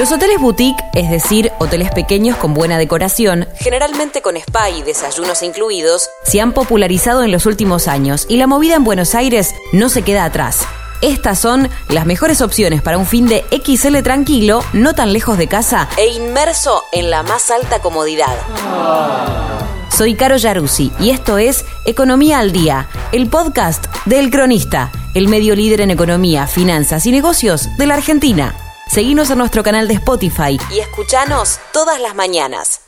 Los hoteles boutique, es decir, hoteles pequeños con buena decoración, generalmente con spa y desayunos incluidos, se han popularizado en los últimos años y la movida en Buenos Aires no se queda atrás. Estas son las mejores opciones para un fin de XL tranquilo, no tan lejos de casa e inmerso en la más alta comodidad. Soy Caro Yaruzzi y esto es Economía al Día, el podcast del Cronista, el medio líder en economía, finanzas y negocios de la Argentina. Seguinos en nuestro canal de Spotify y escuchanos todas las mañanas.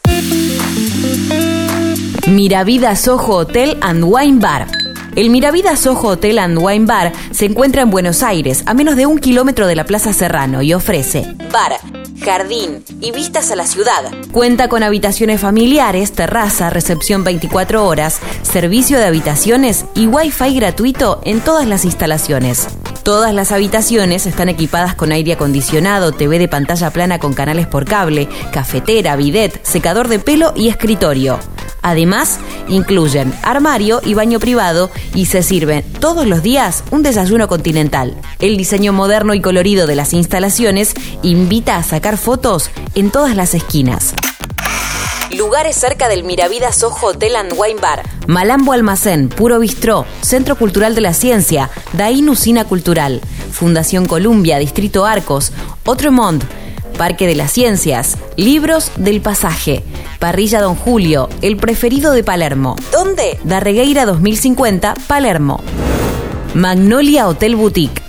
Miravida Soho Hotel and Wine Bar. El Miravida Soho Hotel and Wine Bar se encuentra en Buenos Aires, a menos de un kilómetro de la Plaza Serrano, y ofrece bar, jardín y vistas a la ciudad. Cuenta con habitaciones familiares, terraza, recepción 24 horas, servicio de habitaciones y wifi gratuito en todas las instalaciones. Todas las habitaciones están equipadas con aire acondicionado, TV de pantalla plana con canales por cable, cafetera, bidet, secador de pelo y escritorio. Además, incluyen armario y baño privado y se sirven todos los días un desayuno continental. El diseño moderno y colorido de las instalaciones invita a sacar fotos en todas las esquinas. Lugares cerca del Miravidas Soho Hotel and Wine Bar. Malambo Almacén, Puro Bistró, Centro Cultural de la Ciencia, Daín Usina Cultural, Fundación Columbia, Distrito Arcos, Otremont, Parque de las Ciencias, Libros del Pasaje, Parrilla Don Julio, el preferido de Palermo. ¿Dónde? Darregueira 2050, Palermo. Magnolia Hotel Boutique.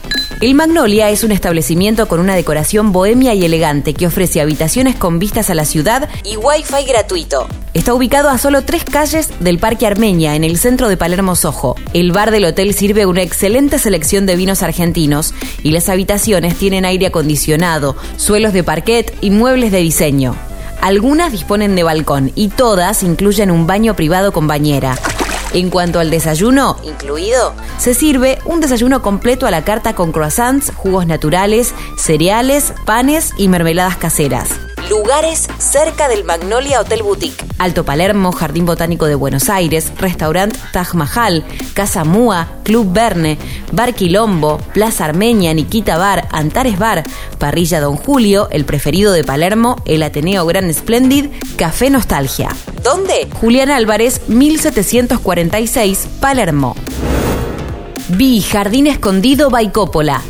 El Magnolia es un establecimiento con una decoración bohemia y elegante que ofrece habitaciones con vistas a la ciudad y wifi gratuito. Está ubicado a solo tres calles del Parque Armenia, en el centro de Palermo Sojo. El bar del hotel sirve una excelente selección de vinos argentinos y las habitaciones tienen aire acondicionado, suelos de parquet y muebles de diseño. Algunas disponen de balcón y todas incluyen un baño privado con bañera. En cuanto al desayuno, incluido, se sirve un desayuno completo a la carta con croissants, jugos naturales, cereales, panes y mermeladas caseras. Lugares cerca del Magnolia Hotel Boutique. Alto Palermo, Jardín Botánico de Buenos Aires, Restaurant Taj Mahal, Casa Mua, Club Verne, Bar Quilombo, Plaza Armenia, Nikita Bar, Antares Bar, Parrilla Don Julio, el preferido de Palermo, el Ateneo Gran Splendid, Café Nostalgia. ¿Dónde? Julián Álvarez, 1746, Palermo. Vi Jardín Escondido Baicópola.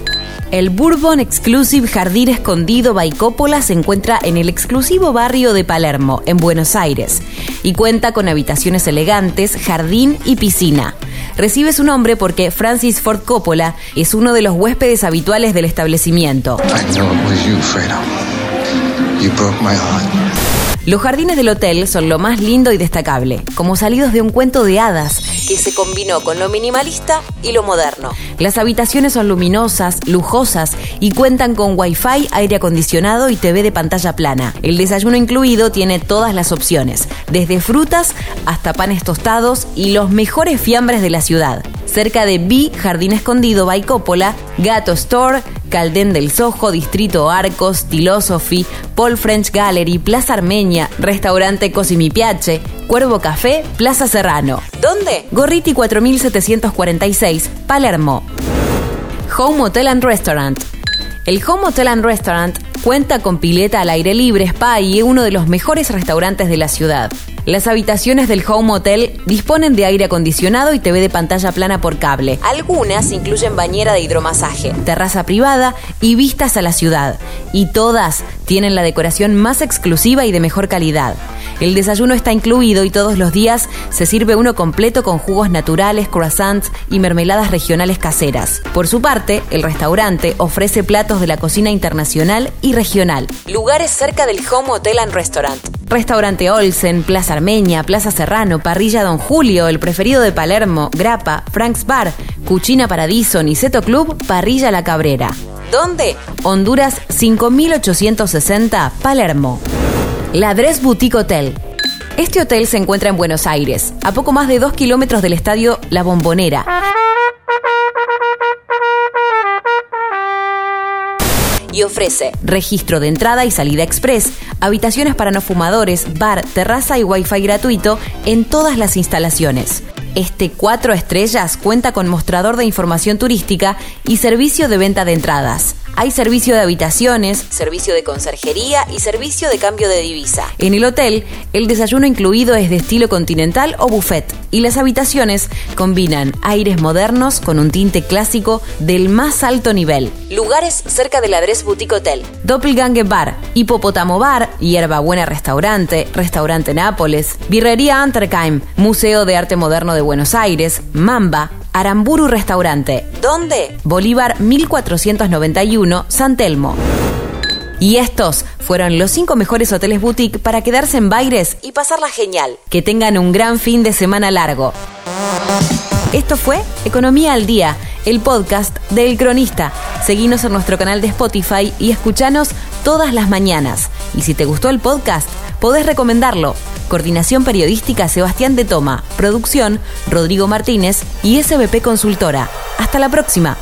El Bourbon Exclusive Jardín Escondido Baicópola se encuentra en el exclusivo barrio de Palermo, en Buenos Aires, y cuenta con habitaciones elegantes, jardín y piscina. Recibe su nombre porque Francis Ford Coppola es uno de los huéspedes habituales del establecimiento. Los jardines del hotel son lo más lindo y destacable, como salidos de un cuento de hadas que se combinó con lo minimalista y lo moderno. Las habitaciones son luminosas, lujosas y cuentan con wifi, aire acondicionado y TV de pantalla plana. El desayuno incluido tiene todas las opciones, desde frutas hasta panes tostados y los mejores fiambres de la ciudad. Cerca de B, Jardín Escondido, Baicópola, Gato Store, Caldén del Sojo, Distrito Arcos, Philosophy, Paul French Gallery, Plaza Armenia, Restaurante Cosimipiache, Cuervo Café, Plaza Serrano. ¿Dónde? Gorriti 4746, Palermo. Home Hotel and Restaurant. El Home Hotel and Restaurant cuenta con pileta al aire libre, spa y uno de los mejores restaurantes de la ciudad. Las habitaciones del Home Hotel disponen de aire acondicionado y TV de pantalla plana por cable. Algunas incluyen bañera de hidromasaje, terraza privada y vistas a la ciudad. Y todas tienen la decoración más exclusiva y de mejor calidad. El desayuno está incluido y todos los días se sirve uno completo con jugos naturales, croissants y mermeladas regionales caseras. Por su parte, el restaurante ofrece platos de la cocina internacional y regional. Lugares cerca del Home Hotel and Restaurant. Restaurante Olsen, Plaza Armenia, Plaza Serrano, Parrilla Don Julio, El Preferido de Palermo, Grapa, Frank's Bar, Cuchina Paradiso, Niceto Club, Parrilla La Cabrera. ¿Dónde? Honduras 5860, Palermo. La Dress Boutique Hotel. Este hotel se encuentra en Buenos Aires, a poco más de dos kilómetros del estadio La Bombonera. y ofrece registro de entrada y salida express, habitaciones para no fumadores, bar, terraza y wifi gratuito en todas las instalaciones. Este cuatro estrellas cuenta con mostrador de información turística y servicio de venta de entradas. Hay servicio de habitaciones, servicio de conserjería y servicio de cambio de divisa. En el hotel, el desayuno incluido es de estilo continental o buffet y las habitaciones combinan aires modernos con un tinte clásico del más alto nivel. Lugares cerca del Adres Boutique Hotel, Doppelganger Bar, Hipopótamo Bar, Hierba Buena Restaurante, Restaurante Nápoles, Birrería Anterkheim, Museo de Arte Moderno de Buenos Aires, Mamba, Aramburu Restaurante. ¿Dónde? Bolívar 1491, San Telmo. Y estos fueron los cinco mejores hoteles boutique para quedarse en Baires y pasarla genial. Que tengan un gran fin de semana largo. Esto fue Economía al Día, el podcast del Cronista. Seguinos en nuestro canal de Spotify y escuchanos todas las mañanas. Y si te gustó el podcast, podés recomendarlo. Coordinación Periodística Sebastián de Toma. Producción Rodrigo Martínez y SBP Consultora. Hasta la próxima.